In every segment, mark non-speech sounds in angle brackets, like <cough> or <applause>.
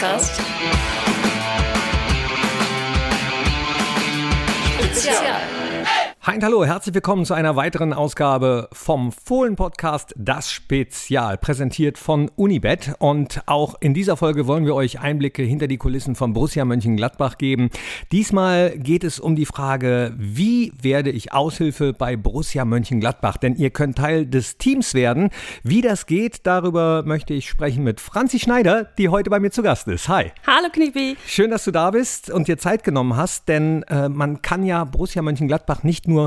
Podcast. Spezial. Und hallo, herzlich willkommen zu einer weiteren Ausgabe vom Fohlen-Podcast Das Spezial, präsentiert von Unibet. Und auch in dieser Folge wollen wir euch Einblicke hinter die Kulissen von Borussia Mönchengladbach geben. Diesmal geht es um die Frage, wie werde ich Aushilfe bei Borussia Mönchengladbach? Denn ihr könnt Teil des Teams werden. Wie das geht, darüber möchte ich sprechen mit Franzi Schneider, die heute bei mir zu Gast ist. Hi. Hallo Knipi. Schön, dass du da bist und dir Zeit genommen hast, denn äh, man kann ja Borussia Mönchengladbach nicht nur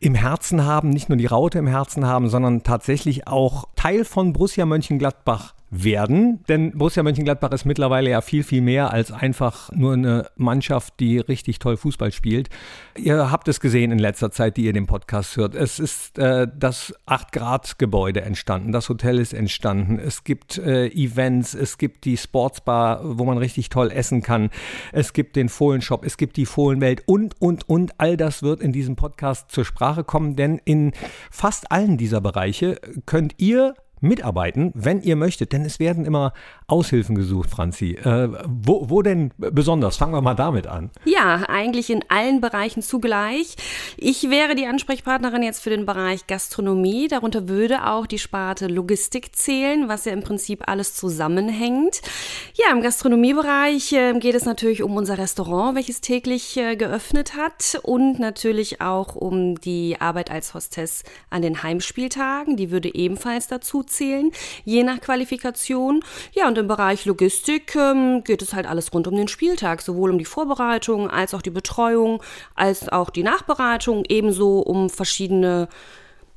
im Herzen haben, nicht nur die Raute im Herzen haben, sondern tatsächlich auch Teil von Borussia Mönchengladbach werden. Denn Borussia Mönchengladbach ist mittlerweile ja viel, viel mehr als einfach nur eine Mannschaft, die richtig toll Fußball spielt. Ihr habt es gesehen in letzter Zeit, die ihr den Podcast hört. Es ist äh, das 8-Grad-Gebäude entstanden, das Hotel ist entstanden, es gibt äh, Events, es gibt die Sportsbar, wo man richtig toll essen kann, es gibt den Fohlenshop, es gibt die Fohlenwelt und, und, und. All das wird in diesem Podcast zur Sprache kommen, denn in fast allen dieser Bereiche könnt ihr mitarbeiten, wenn ihr möchtet, denn es werden immer Aushilfen gesucht, Franzi. Äh, wo, wo denn besonders? Fangen wir mal damit an. Ja, eigentlich in allen Bereichen zugleich. Ich wäre die Ansprechpartnerin jetzt für den Bereich Gastronomie. Darunter würde auch die Sparte Logistik zählen, was ja im Prinzip alles zusammenhängt. Ja, im Gastronomiebereich äh, geht es natürlich um unser Restaurant, welches täglich äh, geöffnet hat und natürlich auch um die Arbeit als Hostess an den Heimspieltagen. Die würde ebenfalls dazu zählen, je nach Qualifikation. Ja, und im Bereich Logistik ähm, geht es halt alles rund um den Spieltag, sowohl um die Vorbereitung als auch die Betreuung, als auch die Nachbereitung, ebenso um verschiedene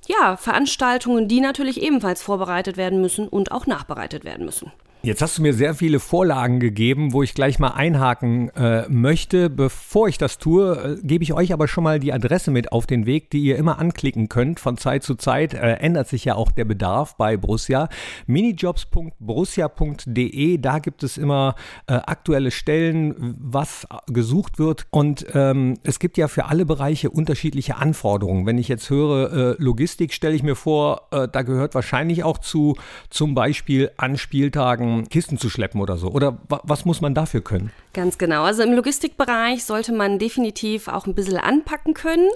ja, Veranstaltungen, die natürlich ebenfalls vorbereitet werden müssen und auch nachbereitet werden müssen. Jetzt hast du mir sehr viele Vorlagen gegeben, wo ich gleich mal einhaken äh, möchte. Bevor ich das tue, äh, gebe ich euch aber schon mal die Adresse mit auf den Weg, die ihr immer anklicken könnt. Von Zeit zu Zeit äh, ändert sich ja auch der Bedarf bei Borussia. minijobs.borussia.de, da gibt es immer äh, aktuelle Stellen, was gesucht wird. Und ähm, es gibt ja für alle Bereiche unterschiedliche Anforderungen. Wenn ich jetzt höre äh, Logistik, stelle ich mir vor, äh, da gehört wahrscheinlich auch zu zum Beispiel an Spieltagen Kisten zu schleppen oder so? Oder was muss man dafür können? Ganz genau. Also im Logistikbereich sollte man definitiv auch ein bisschen anpacken können.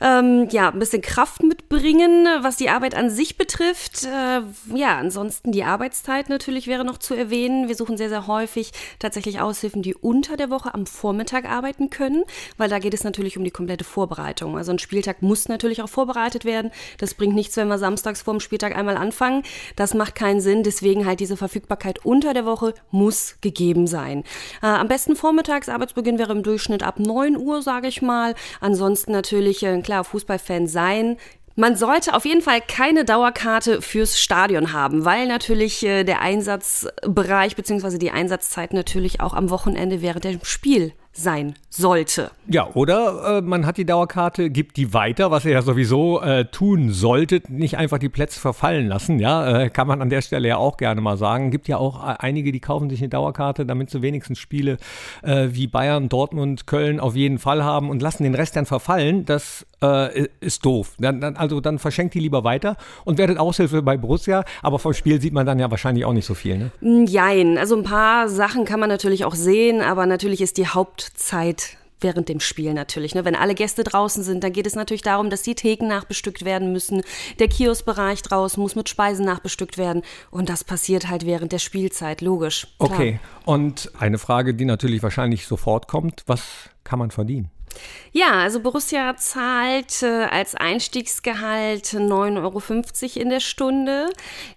Ähm, ja, ein bisschen Kraft mitbringen, was die Arbeit an sich betrifft. Äh, ja, ansonsten die Arbeitszeit natürlich wäre noch zu erwähnen. Wir suchen sehr, sehr häufig tatsächlich Aushilfen, die unter der Woche am Vormittag arbeiten können, weil da geht es natürlich um die komplette Vorbereitung. Also ein Spieltag muss natürlich auch vorbereitet werden. Das bringt nichts, wenn wir samstags vor dem Spieltag einmal anfangen. Das macht keinen Sinn. Deswegen halt diese Verfügbarkeit Verfügbarkeit unter der Woche muss gegeben sein. Äh, am besten vormittags, Arbeitsbeginn wäre im Durchschnitt ab 9 Uhr, sage ich mal. Ansonsten natürlich, äh, klar, Fußballfan sein. Man sollte auf jeden Fall keine Dauerkarte fürs Stadion haben, weil natürlich äh, der Einsatzbereich bzw. die Einsatzzeit natürlich auch am Wochenende während dem Spiel sein sollte. Ja, oder äh, man hat die Dauerkarte, gibt die weiter, was ihr ja sowieso äh, tun solltet, nicht einfach die Plätze verfallen lassen, ja, äh, kann man an der Stelle ja auch gerne mal sagen. Gibt ja auch äh, einige, die kaufen sich eine Dauerkarte, damit sie wenigstens Spiele äh, wie Bayern, Dortmund, Köln auf jeden Fall haben und lassen den Rest dann verfallen. Das äh, ist doof. Dann, dann, also dann verschenkt die lieber weiter und werdet Aushilfe bei Borussia, aber vom Spiel sieht man dann ja wahrscheinlich auch nicht so viel, ne? Jein, also ein paar Sachen kann man natürlich auch sehen, aber natürlich ist die Hauptzeit während dem Spiel natürlich. Ne? Wenn alle Gäste draußen sind, dann geht es natürlich darum, dass die Theken nachbestückt werden müssen. Der Kioskbereich draußen muss mit Speisen nachbestückt werden. Und das passiert halt während der Spielzeit, logisch. Klar. Okay, und eine Frage, die natürlich wahrscheinlich sofort kommt, was kann man verdienen? Ja, also Borussia zahlt äh, als Einstiegsgehalt 9,50 Euro in der Stunde.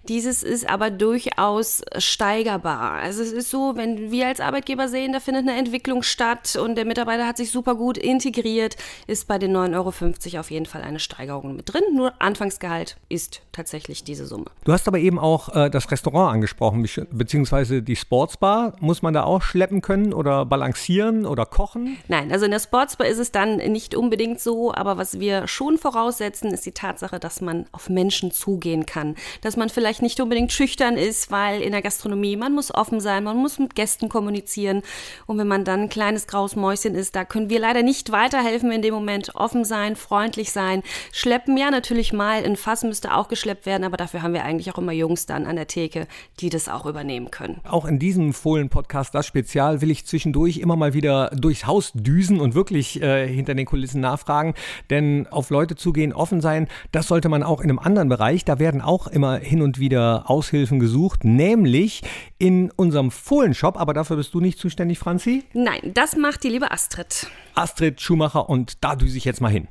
Dieses ist aber durchaus steigerbar. Also es ist so, wenn wir als Arbeitgeber sehen, da findet eine Entwicklung statt und der Mitarbeiter hat sich super gut integriert, ist bei den 9,50 Euro auf jeden Fall eine Steigerung mit drin. Nur Anfangsgehalt ist tatsächlich diese Summe. Du hast aber eben auch äh, das Restaurant angesprochen, beziehungsweise die Sportsbar. Muss man da auch schleppen können oder balancieren oder kochen? Nein, also in der Sportsbar ist es dann nicht unbedingt so, aber was wir schon voraussetzen, ist die Tatsache, dass man auf Menschen zugehen kann. Dass man vielleicht nicht unbedingt schüchtern ist, weil in der Gastronomie man muss offen sein, man muss mit Gästen kommunizieren. Und wenn man dann ein kleines graues Mäuschen ist, da können wir leider nicht weiterhelfen in dem Moment. Offen sein, freundlich sein, schleppen. Ja, natürlich mal ein Fass müsste auch geschleppt werden, aber dafür haben wir eigentlich auch immer Jungs dann an der Theke, die das auch übernehmen können. Auch in diesem Fohlen-Podcast, das Spezial, will ich zwischendurch immer mal wieder durchs Haus düsen und wirklich äh, hinter den Kulissen nachfragen. Denn auf Leute zugehen, offen sein, das sollte man auch in einem anderen Bereich. Da werden auch immer hin und wieder Aushilfen gesucht, nämlich in unserem Fohlenshop. Aber dafür bist du nicht zuständig, Franzi? Nein, das macht die liebe Astrid. Astrid Schumacher und da düse ich jetzt mal hin.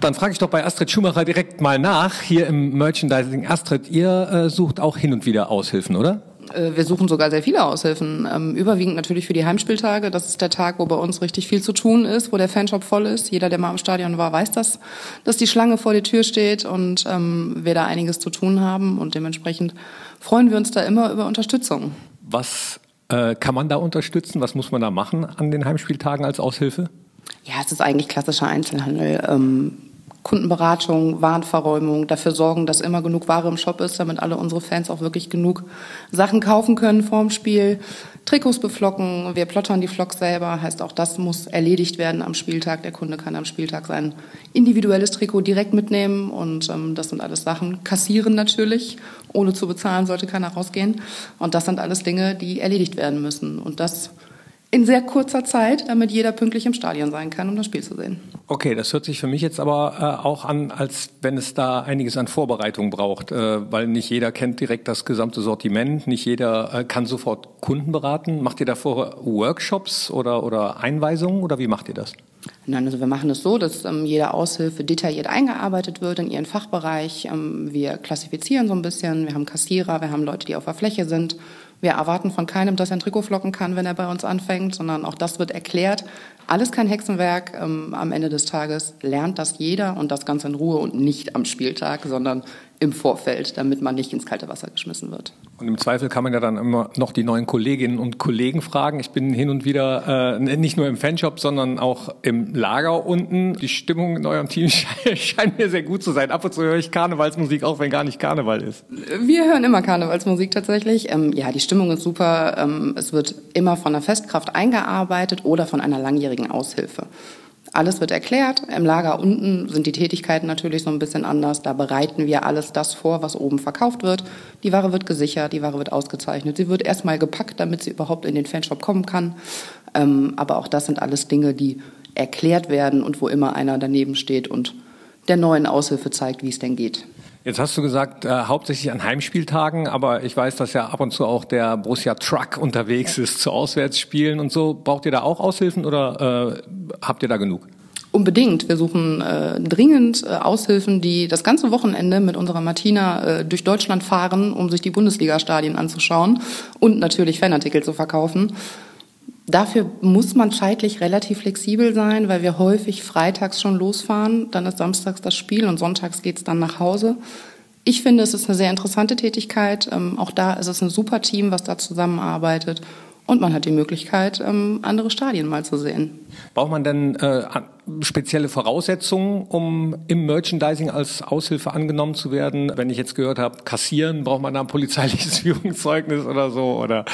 Dann frage ich doch bei Astrid Schumacher direkt mal nach, hier im Merchandising. Astrid, ihr äh, sucht auch hin und wieder Aushilfen, oder? Äh, wir suchen sogar sehr viele Aushilfen. Ähm, überwiegend natürlich für die Heimspieltage. Das ist der Tag, wo bei uns richtig viel zu tun ist, wo der Fanshop voll ist. Jeder, der mal im Stadion war, weiß das, dass die Schlange vor der Tür steht und ähm, wir da einiges zu tun haben. Und dementsprechend freuen wir uns da immer über Unterstützung. Was äh, kann man da unterstützen? Was muss man da machen an den Heimspieltagen als Aushilfe? Ja, es ist eigentlich klassischer Einzelhandel. Ähm, Kundenberatung, Warenverräumung, dafür sorgen, dass immer genug Ware im Shop ist, damit alle unsere Fans auch wirklich genug Sachen kaufen können vorm Spiel. Trikots beflocken, wir plottern die Flocks selber, heißt auch das muss erledigt werden am Spieltag. Der Kunde kann am Spieltag sein individuelles Trikot direkt mitnehmen und ähm, das sind alles Sachen. Kassieren natürlich, ohne zu bezahlen sollte keiner rausgehen. Und das sind alles Dinge, die erledigt werden müssen. Und das in sehr kurzer Zeit, damit jeder pünktlich im Stadion sein kann, um das Spiel zu sehen. Okay, das hört sich für mich jetzt aber äh, auch an, als wenn es da einiges an Vorbereitung braucht, äh, weil nicht jeder kennt direkt das gesamte Sortiment, nicht jeder äh, kann sofort Kunden beraten. Macht ihr davor Workshops oder, oder Einweisungen oder wie macht ihr das? Nein, also wir machen es so, dass ähm, jede Aushilfe detailliert eingearbeitet wird in ihren Fachbereich. Ähm, wir klassifizieren so ein bisschen, wir haben Kassierer, wir haben Leute, die auf der Fläche sind wir erwarten von keinem, dass er ein Trikot flocken kann, wenn er bei uns anfängt, sondern auch das wird erklärt. Alles kein Hexenwerk. Ähm, am Ende des Tages lernt das jeder und das Ganze in Ruhe und nicht am Spieltag, sondern im Vorfeld, damit man nicht ins kalte Wasser geschmissen wird. Und im Zweifel kann man ja dann immer noch die neuen Kolleginnen und Kollegen fragen. Ich bin hin und wieder äh, nicht nur im Fanshop, sondern auch im Lager unten. Die Stimmung in eurem Team <laughs> scheint mir sehr gut zu sein. Ab und zu höre ich Karnevalsmusik, auch wenn gar nicht Karneval ist. Wir hören immer Karnevalsmusik tatsächlich. Ähm, ja, die Stimmung ist super. Ähm, es wird immer von der Festkraft eingearbeitet oder von einer langjährigen Aushilfe. Alles wird erklärt. Im Lager unten sind die Tätigkeiten natürlich so ein bisschen anders. Da bereiten wir alles das vor, was oben verkauft wird. Die Ware wird gesichert, die Ware wird ausgezeichnet. Sie wird erstmal gepackt, damit sie überhaupt in den Fanshop kommen kann. Ähm, aber auch das sind alles Dinge, die erklärt werden und wo immer einer daneben steht und der neuen Aushilfe zeigt, wie es denn geht. Jetzt hast du gesagt, äh, hauptsächlich an Heimspieltagen, aber ich weiß, dass ja ab und zu auch der Borussia Truck unterwegs ist zu Auswärtsspielen und so. Braucht ihr da auch Aushilfen oder äh, habt ihr da genug? Unbedingt. Wir suchen äh, dringend äh, Aushilfen, die das ganze Wochenende mit unserer Martina äh, durch Deutschland fahren, um sich die Bundesliga-Stadien anzuschauen und natürlich Fanartikel zu verkaufen. Dafür muss man zeitlich relativ flexibel sein, weil wir häufig freitags schon losfahren, dann ist samstags das Spiel und sonntags geht's dann nach Hause. Ich finde, es ist eine sehr interessante Tätigkeit. Ähm, auch da ist es ein super Team, was da zusammenarbeitet. Und man hat die Möglichkeit, ähm, andere Stadien mal zu sehen. Braucht man denn äh, spezielle Voraussetzungen, um im Merchandising als Aushilfe angenommen zu werden? Wenn ich jetzt gehört habe, kassieren, braucht man da ein polizeiliches <laughs> Führungszeugnis oder so? Oder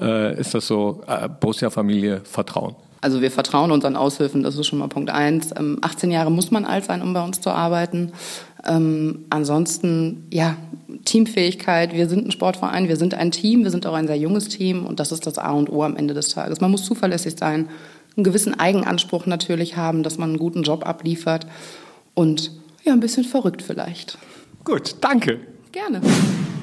äh, ist das so äh, Borussia-Familie Vertrauen? Also wir vertrauen unseren Aushilfen, das ist schon mal Punkt eins. Ähm, 18 Jahre muss man alt sein, um bei uns zu arbeiten. Ähm, ansonsten, ja, Teamfähigkeit. Wir sind ein Sportverein, wir sind ein Team, wir sind auch ein sehr junges Team und das ist das A und O am Ende des Tages. Man muss zuverlässig sein, einen gewissen Eigenanspruch natürlich haben, dass man einen guten Job abliefert und ja, ein bisschen verrückt vielleicht. Gut, danke. Gerne.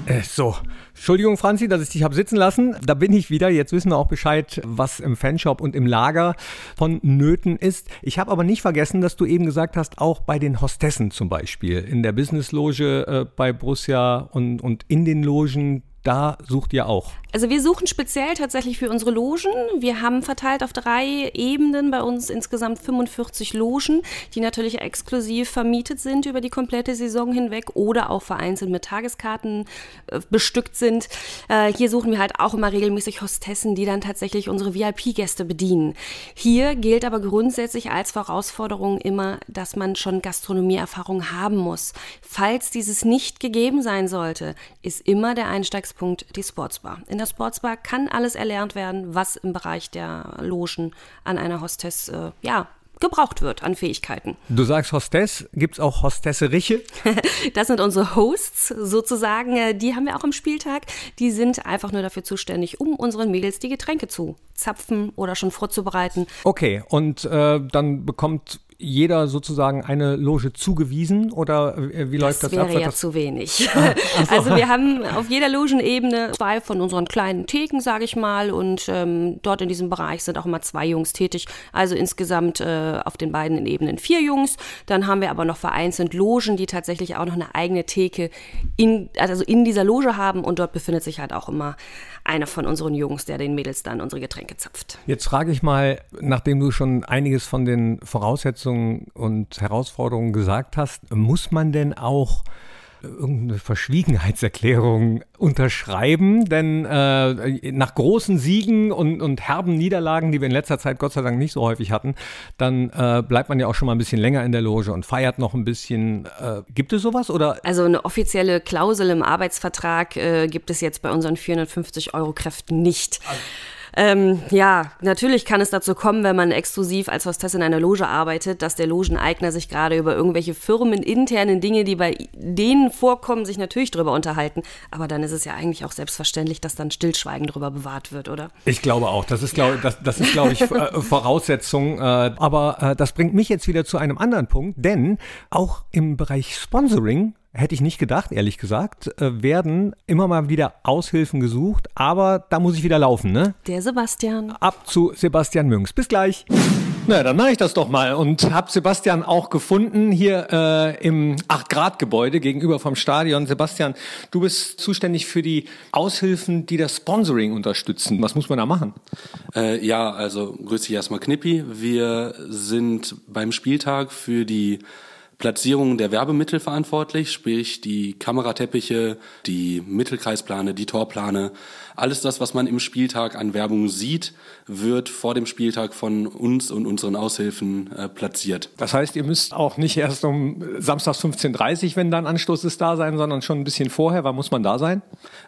Äh, so, Entschuldigung, Franzi, dass ich dich habe sitzen lassen. Da bin ich wieder. Jetzt wissen wir auch Bescheid, was im Fanshop und im Lager von Nöten ist. Ich habe aber nicht vergessen, dass du eben gesagt hast, auch bei den Hostessen zum Beispiel, in der Businessloge äh, bei Borussia und, und in den Logen, da sucht ihr auch. Also wir suchen speziell tatsächlich für unsere Logen. Wir haben verteilt auf drei Ebenen bei uns insgesamt 45 Logen, die natürlich exklusiv vermietet sind über die komplette Saison hinweg oder auch vereinzelt mit Tageskarten äh, bestückt sind. Äh, hier suchen wir halt auch immer regelmäßig Hostessen, die dann tatsächlich unsere VIP-Gäste bedienen. Hier gilt aber grundsätzlich als Herausforderung immer, dass man schon Gastronomieerfahrung haben muss. Falls dieses nicht gegeben sein sollte, ist immer der Einstiegspunkt die Sportsbar. In der Sportsbar kann alles erlernt werden, was im Bereich der Logen an einer Hostess äh, ja, gebraucht wird an Fähigkeiten. Du sagst Hostess, gibt es auch Hostesseriche? <laughs> das sind unsere Hosts sozusagen. Äh, die haben wir auch im Spieltag. Die sind einfach nur dafür zuständig, um unseren Mädels die Getränke zu zapfen oder schon vorzubereiten. Okay, und äh, dann bekommt jeder sozusagen eine Loge zugewiesen oder äh, wie läuft das, das wäre ab? ja das zu wenig. <laughs> Ah, so. Also wir haben auf jeder Logenebene zwei von unseren kleinen Theken, sage ich mal, und ähm, dort in diesem Bereich sind auch immer zwei Jungs tätig. Also insgesamt äh, auf den beiden Ebenen vier Jungs. Dann haben wir aber noch vereinzelt Logen, die tatsächlich auch noch eine eigene Theke in, also in dieser Loge haben und dort befindet sich halt auch immer einer von unseren Jungs, der den Mädels dann unsere Getränke zapft. Jetzt frage ich mal, nachdem du schon einiges von den Voraussetzungen und Herausforderungen gesagt hast, muss man denn auch irgendeine Verschwiegenheitserklärung unterschreiben, denn äh, nach großen Siegen und, und herben Niederlagen, die wir in letzter Zeit Gott sei Dank nicht so häufig hatten, dann äh, bleibt man ja auch schon mal ein bisschen länger in der Loge und feiert noch ein bisschen. Äh, gibt es sowas oder? Also eine offizielle Klausel im Arbeitsvertrag äh, gibt es jetzt bei unseren 450 Euro Kräften nicht. Also ähm, ja, natürlich kann es dazu kommen, wenn man exklusiv als Hostess in einer Loge arbeitet, dass der Logeneigner sich gerade über irgendwelche firmeninternen Dinge, die bei denen vorkommen, sich natürlich darüber unterhalten. Aber dann ist es ja eigentlich auch selbstverständlich, dass dann Stillschweigen darüber bewahrt wird, oder? Ich glaube auch. Das ist, glaube das, das ist, glaube ich, <laughs> äh, Voraussetzung. Äh, aber äh, das bringt mich jetzt wieder zu einem anderen Punkt, denn auch im Bereich Sponsoring hätte ich nicht gedacht, ehrlich gesagt, äh, werden immer mal wieder Aushilfen gesucht, aber da muss ich wieder laufen, ne? Der Sebastian. Ab zu Sebastian Münks. Bis gleich. Na, dann mache ich das doch mal und habe Sebastian auch gefunden hier äh, im 8-Grad-Gebäude gegenüber vom Stadion. Sebastian, du bist zuständig für die Aushilfen, die das Sponsoring unterstützen. Was muss man da machen? Äh, ja, also grüße dich erstmal Knippi. Wir sind beim Spieltag für die Platzierung der Werbemittel verantwortlich, sprich die Kamerateppiche, die Mittelkreisplane, die Torplane. Alles das, was man im Spieltag an Werbung sieht, wird vor dem Spieltag von uns und unseren Aushilfen äh, platziert. Das heißt, ihr müsst auch nicht erst um Samstags 15.30 Uhr, wenn dann Anstoß ist, da sein, sondern schon ein bisschen vorher. Wann muss man da sein?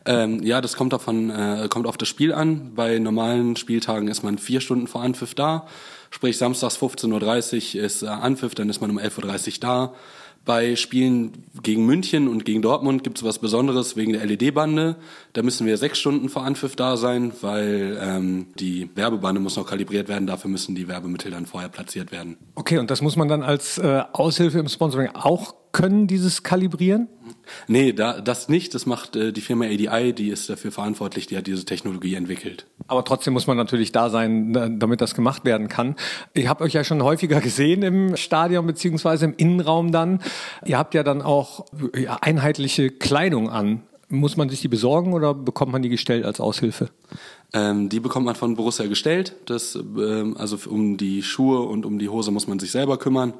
Ähm, ja, das kommt, davon, äh, kommt auf das Spiel an. Bei normalen Spieltagen ist man vier Stunden vor Anpfiff da. Sprich, samstags 15.30 Uhr ist äh, Anpfiff, dann ist man um 11.30 Uhr da. Bei Spielen gegen München und gegen Dortmund gibt es was Besonderes wegen der LED-Bande. Da müssen wir sechs Stunden vor Anpfiff da sein, weil ähm, die Werbebande muss noch kalibriert werden. Dafür müssen die Werbemittel dann vorher platziert werden. Okay, und das muss man dann als äh, Aushilfe im Sponsoring auch können, dieses Kalibrieren? Nee, da, das nicht. Das macht äh, die Firma ADI, die ist dafür verantwortlich, die hat diese Technologie entwickelt. Aber trotzdem muss man natürlich da sein, damit das gemacht werden kann. Ich habe euch ja schon häufiger <laughs> gesehen im Stadion beziehungsweise im Innenraum dann. Ihr habt ja dann auch ja, einheitliche Kleidung an. Muss man sich die besorgen oder bekommt man die gestellt als Aushilfe? Ähm, die bekommt man von Borussia gestellt. Das, ähm, also um die Schuhe und um die Hose muss man sich selber kümmern.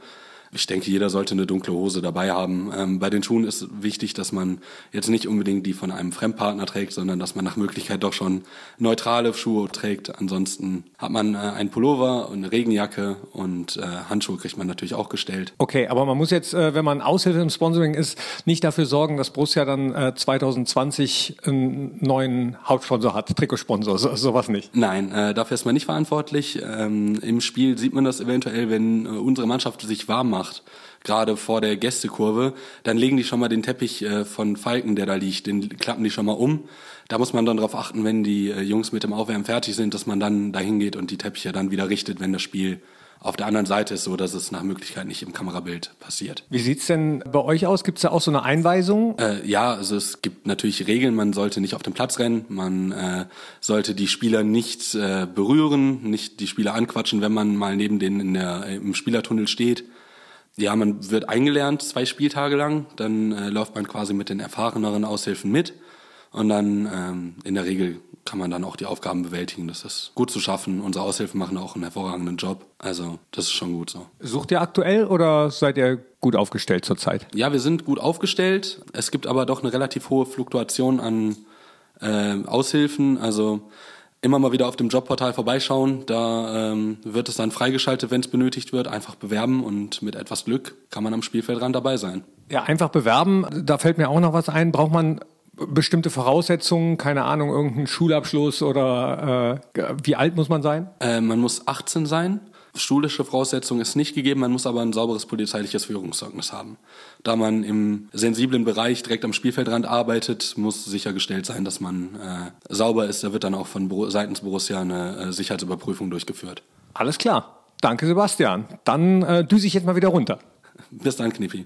Ich denke, jeder sollte eine dunkle Hose dabei haben. Ähm, bei den Schuhen ist wichtig, dass man jetzt nicht unbedingt die von einem Fremdpartner trägt, sondern dass man nach Möglichkeit doch schon neutrale Schuhe trägt. Ansonsten hat man äh, einen Pullover und eine Regenjacke und äh, Handschuhe kriegt man natürlich auch gestellt. Okay, aber man muss jetzt, äh, wenn man Aushilfe im Sponsoring ist, nicht dafür sorgen, dass Borussia dann äh, 2020 einen neuen Hauptsponsor hat, Trikotsponsor, so, sowas nicht. Nein, äh, dafür ist man nicht verantwortlich. Ähm, Im Spiel sieht man das eventuell, wenn äh, unsere Mannschaft sich warm macht macht, gerade vor der Gästekurve, dann legen die schon mal den Teppich äh, von Falken, der da liegt, den klappen die schon mal um. Da muss man dann darauf achten, wenn die äh, Jungs mit dem Aufwärmen fertig sind, dass man dann dahin geht und die Teppiche dann wieder richtet, wenn das Spiel auf der anderen Seite ist, so dass es nach Möglichkeit nicht im Kamerabild passiert. Wie sieht's denn bei euch aus? Gibt es da auch so eine Einweisung? Äh, ja, also es gibt natürlich Regeln. Man sollte nicht auf den Platz rennen. Man äh, sollte die Spieler nicht äh, berühren, nicht die Spieler anquatschen, wenn man mal neben denen in der, im Spielertunnel steht. Ja, man wird eingelernt zwei Spieltage lang, dann äh, läuft man quasi mit den erfahreneren Aushilfen mit Und dann ähm, in der Regel kann man dann auch die Aufgaben bewältigen. Das ist gut zu schaffen. Unsere Aushilfen machen auch einen hervorragenden Job. Also das ist schon gut so. Sucht ihr aktuell oder seid ihr gut aufgestellt zurzeit? Ja, wir sind gut aufgestellt. Es gibt aber doch eine relativ hohe Fluktuation an äh, Aushilfen. Also immer mal wieder auf dem Jobportal vorbeischauen. Da ähm, wird es dann freigeschaltet, wenn es benötigt wird. Einfach bewerben und mit etwas Glück kann man am Spielfeldrand dabei sein. Ja, einfach bewerben. Da fällt mir auch noch was ein. Braucht man bestimmte Voraussetzungen, keine Ahnung, irgendeinen Schulabschluss oder äh, wie alt muss man sein? Äh, man muss 18 sein. Schulische Voraussetzung ist nicht gegeben, man muss aber ein sauberes polizeiliches Führungszeugnis haben. Da man im sensiblen Bereich direkt am Spielfeldrand arbeitet, muss sichergestellt sein, dass man äh, sauber ist. Da wird dann auch von seitens Borussia eine äh, Sicherheitsüberprüfung durchgeführt. Alles klar. Danke, Sebastian. Dann äh, düse ich jetzt mal wieder runter. <laughs> Bis dann, Knippi.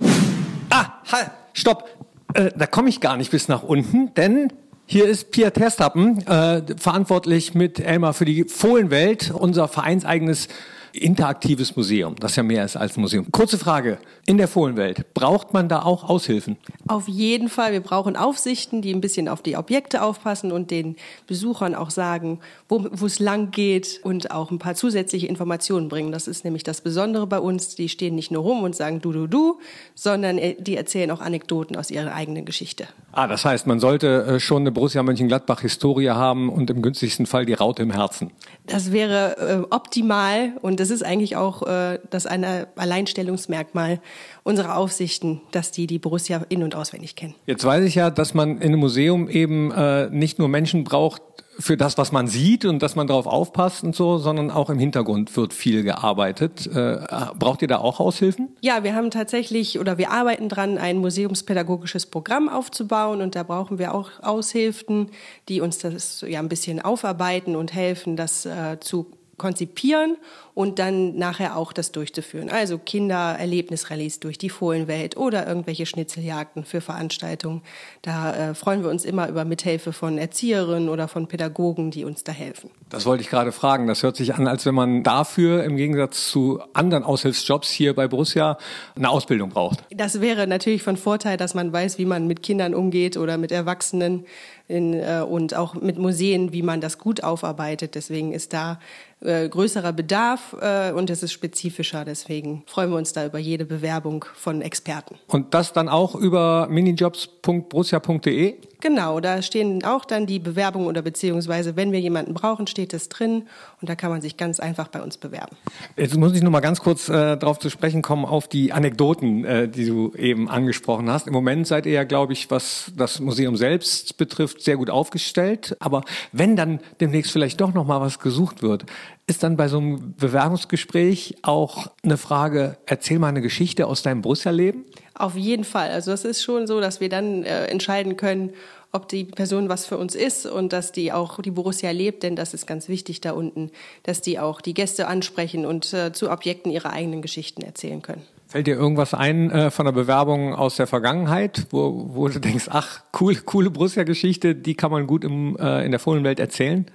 Ah, halt, stopp. Äh, da komme ich gar nicht bis nach unten, denn hier ist Pia Terstappen, äh, verantwortlich mit Elmar für die Fohlenwelt, unser vereinseigenes interaktives Museum, das ja mehr ist als ein Museum. Kurze Frage, in der Fohlenwelt, braucht man da auch Aushilfen? Auf jeden Fall, wir brauchen Aufsichten, die ein bisschen auf die Objekte aufpassen und den Besuchern auch sagen, wo es lang geht und auch ein paar zusätzliche Informationen bringen. Das ist nämlich das Besondere bei uns, die stehen nicht nur rum und sagen du, du, du, sondern äh, die erzählen auch Anekdoten aus ihrer eigenen Geschichte. Ah, das heißt, man sollte äh, schon eine Borussia Mönchengladbach-Historie haben und im günstigsten Fall die Raute im Herzen. Das wäre äh, optimal und das ist eigentlich auch äh, das eine Alleinstellungsmerkmal unserer Aufsichten, dass die die Borussia in- und auswendig kennen. Jetzt weiß ich ja, dass man in einem Museum eben äh, nicht nur Menschen braucht, für das, was man sieht und dass man darauf aufpasst und so, sondern auch im Hintergrund wird viel gearbeitet. Äh, braucht ihr da auch Aushilfen? Ja, wir haben tatsächlich oder wir arbeiten dran, ein museumspädagogisches Programm aufzubauen und da brauchen wir auch Aushilfen, die uns das ja ein bisschen aufarbeiten und helfen, das äh, zu konzipieren und dann nachher auch das durchzuführen. Also Kindererlebnisrallies durch die Fohlenwelt oder irgendwelche Schnitzeljagden für Veranstaltungen. Da äh, freuen wir uns immer über Mithilfe von Erzieherinnen oder von Pädagogen, die uns da helfen. Das wollte ich gerade fragen. Das hört sich an, als wenn man dafür im Gegensatz zu anderen Aushilfsjobs hier bei Borussia eine Ausbildung braucht. Das wäre natürlich von Vorteil, dass man weiß, wie man mit Kindern umgeht oder mit Erwachsenen in, äh, und auch mit Museen, wie man das gut aufarbeitet. Deswegen ist da äh, größerer Bedarf äh, und es ist spezifischer. Deswegen freuen wir uns da über jede Bewerbung von Experten. Und das dann auch über minijobs.borussia.de? Genau, da stehen auch dann die Bewerbungen oder beziehungsweise, wenn wir jemanden brauchen, steht es drin und da kann man sich ganz einfach bei uns bewerben. Jetzt muss ich noch mal ganz kurz äh, darauf zu sprechen kommen, auf die Anekdoten, äh, die du eben angesprochen hast. Im Moment seid ihr ja, glaube ich, was das Museum selbst betrifft, sehr gut aufgestellt. Aber wenn dann demnächst vielleicht doch noch mal was gesucht wird, ist dann bei so einem Bewerbungsgespräch auch eine Frage, erzähl mal eine Geschichte aus deinem Borussia-Leben? Auf jeden Fall. Also das ist schon so, dass wir dann äh, entscheiden können, ob die Person was für uns ist und dass die auch die Borussia lebt, denn das ist ganz wichtig da unten, dass die auch die Gäste ansprechen und äh, zu Objekten ihre eigenen Geschichten erzählen können. Fällt dir irgendwas ein äh, von der Bewerbung aus der Vergangenheit, wo, wo du denkst, ach, cool, coole Borussia-Geschichte, die kann man gut im, äh, in der Fohlenwelt erzählen?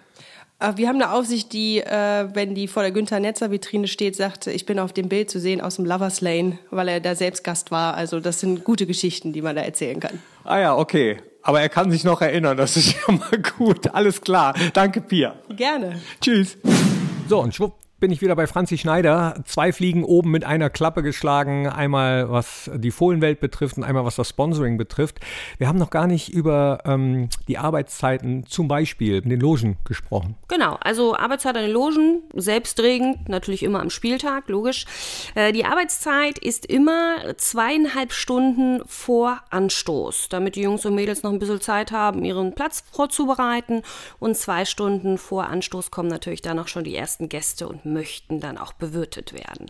Wir haben eine Aufsicht, die, äh, wenn die vor der Günther Netzer Vitrine steht, sagt, ich bin auf dem Bild zu sehen aus dem Lovers Lane, weil er da selbst Gast war. Also das sind gute Geschichten, die man da erzählen kann. Ah ja, okay. Aber er kann sich noch erinnern, das ist <laughs> ja mal gut. Alles klar. Danke, Pia. Gerne. Tschüss. So, und schwupp bin ich wieder bei Franzi Schneider. Zwei Fliegen oben mit einer Klappe geschlagen. Einmal was die Fohlenwelt betrifft und einmal was das Sponsoring betrifft. Wir haben noch gar nicht über ähm, die Arbeitszeiten zum Beispiel in den Logen gesprochen. Genau, also Arbeitszeit an den Logen, selbstregend, natürlich immer am Spieltag, logisch. Äh, die Arbeitszeit ist immer zweieinhalb Stunden vor Anstoß, damit die Jungs und Mädels noch ein bisschen Zeit haben, ihren Platz vorzubereiten. Und zwei Stunden vor Anstoß kommen natürlich dann auch schon die ersten Gäste und möchten dann auch bewirtet werden.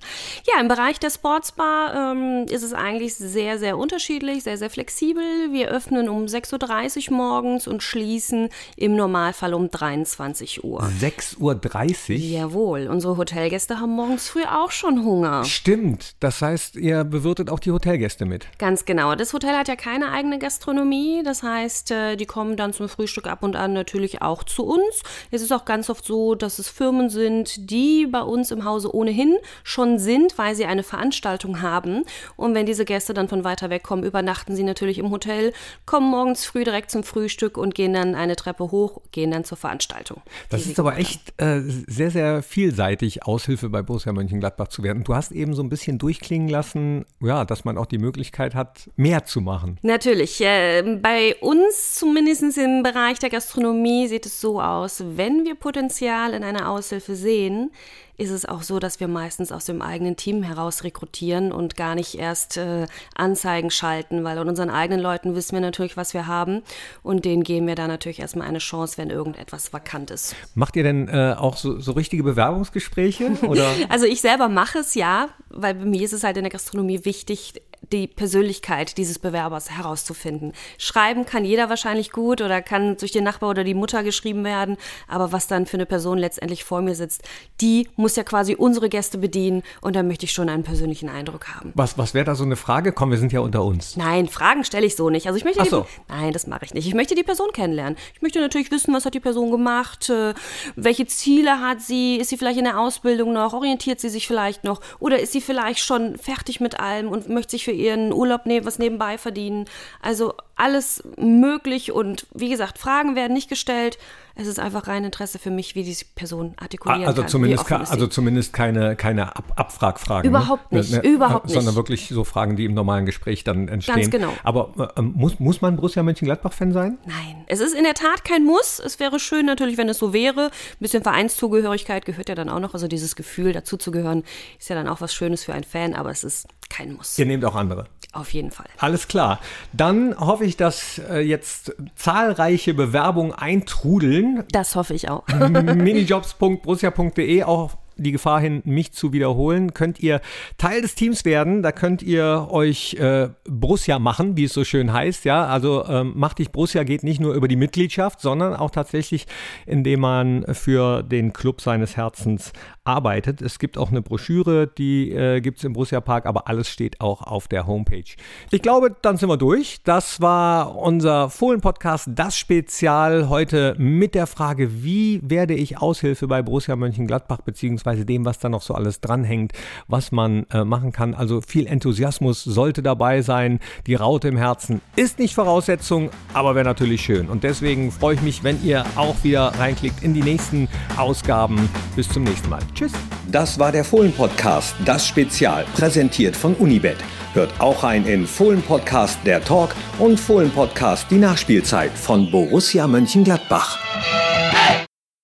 Ja, im Bereich der Sportsbar ähm, ist es eigentlich sehr, sehr unterschiedlich, sehr, sehr flexibel. Wir öffnen um 6.30 Uhr morgens und schließen im Normalfall um 23 Uhr. 6.30 Uhr? Jawohl, unsere Hotelgäste haben morgens früh auch schon Hunger. Stimmt, das heißt, ihr bewirtet auch die Hotelgäste mit. Ganz genau. Das Hotel hat ja keine eigene Gastronomie, das heißt, äh, die kommen dann zum Frühstück ab und an natürlich auch zu uns. Es ist auch ganz oft so, dass es Firmen sind, die bei uns im Hause ohnehin schon sind, weil sie eine Veranstaltung haben. Und wenn diese Gäste dann von weiter weg kommen, übernachten sie natürlich im Hotel, kommen morgens früh direkt zum Frühstück und gehen dann eine Treppe hoch, gehen dann zur Veranstaltung. Das ist aber echt äh, sehr, sehr vielseitig, Aushilfe bei Borussia Mönchengladbach zu werden. Du hast eben so ein bisschen durchklingen lassen, ja, dass man auch die Möglichkeit hat, mehr zu machen. Natürlich. Äh, bei uns, zumindest im Bereich der Gastronomie, sieht es so aus, wenn wir Potenzial in einer Aushilfe sehen, ist es auch so, dass wir meistens aus dem eigenen Team heraus rekrutieren und gar nicht erst äh, Anzeigen schalten, weil an unseren eigenen Leuten wissen wir natürlich, was wir haben und denen geben wir da natürlich erstmal eine Chance, wenn irgendetwas vakant ist. Macht ihr denn äh, auch so, so richtige Bewerbungsgespräche? <laughs> Also ich selber mache es ja, weil bei mir ist es halt in der Gastronomie wichtig, die Persönlichkeit dieses Bewerbers herauszufinden. Schreiben kann jeder wahrscheinlich gut oder kann durch den Nachbar oder die Mutter geschrieben werden, aber was dann für eine Person letztendlich vor mir sitzt, die muss ja quasi unsere Gäste bedienen und da möchte ich schon einen persönlichen Eindruck haben. Was, was wäre da so eine Frage? Komm, wir sind ja unter uns. Nein, Fragen stelle ich so nicht. Also ich möchte Ach so. die, nein, das mache ich nicht. Ich möchte die Person kennenlernen. Ich möchte natürlich wissen, was hat die Person gemacht, äh, welche Ziele hat sie, ist sie vielleicht in der Ausbildung noch, orientiert sie sich vielleicht noch oder ist sie vielleicht schon fertig mit allem und möchte sich für ihren Urlaub ne was nebenbei verdienen. Also alles möglich und wie gesagt, Fragen werden nicht gestellt. Es ist einfach rein Interesse für mich, wie diese Person artikulieren also kann. Zumindest also zumindest keine, keine Ab Abfragfragen. Überhaupt ne? nicht, Ne, überhaupt nicht. Sondern wirklich so Fragen, die im normalen Gespräch dann entstehen. Ganz genau. Aber äh, muss, muss man Borussia Mönchengladbach-Fan sein? Nein, es ist in der Tat kein Muss. Es wäre schön natürlich, wenn es so wäre. Ein bisschen Vereinszugehörigkeit gehört ja dann auch noch. Also dieses Gefühl, dazuzugehören, ist ja dann auch was Schönes für einen Fan, aber es ist kein Muss. Ihr nehmt auch andere. Auf jeden Fall. Alles klar. Dann hoffe ich, dass äh, jetzt zahlreiche Bewerbungen eintrudeln. Das hoffe ich auch. minijobs.borussia.de auch die Gefahr hin, mich zu wiederholen, könnt ihr Teil des Teams werden. Da könnt ihr euch äh, Borussia machen, wie es so schön heißt. Ja, also ähm, macht dich Borussia geht nicht nur über die Mitgliedschaft, sondern auch tatsächlich, indem man für den Club seines Herzens arbeitet. Es gibt auch eine Broschüre, die äh, gibt es im Borussia Park, aber alles steht auch auf der Homepage. Ich glaube, dann sind wir durch. Das war unser Fohlen-Podcast, das Spezial heute mit der Frage, wie werde ich Aushilfe bei Borussia Mönchengladbach, beziehungsweise dem, was da noch so alles dranhängt, was man äh, machen kann. Also viel Enthusiasmus sollte dabei sein. Die Raute im Herzen ist nicht Voraussetzung, aber wäre natürlich schön. Und deswegen freue ich mich, wenn ihr auch wieder reinklickt in die nächsten Ausgaben. Bis zum nächsten Mal. Tschüss. Das war der Fohlen-Podcast, das Spezial, präsentiert von Unibet. Hört auch ein in Fohlen-Podcast der Talk und Fohlen-Podcast die Nachspielzeit von Borussia Mönchengladbach.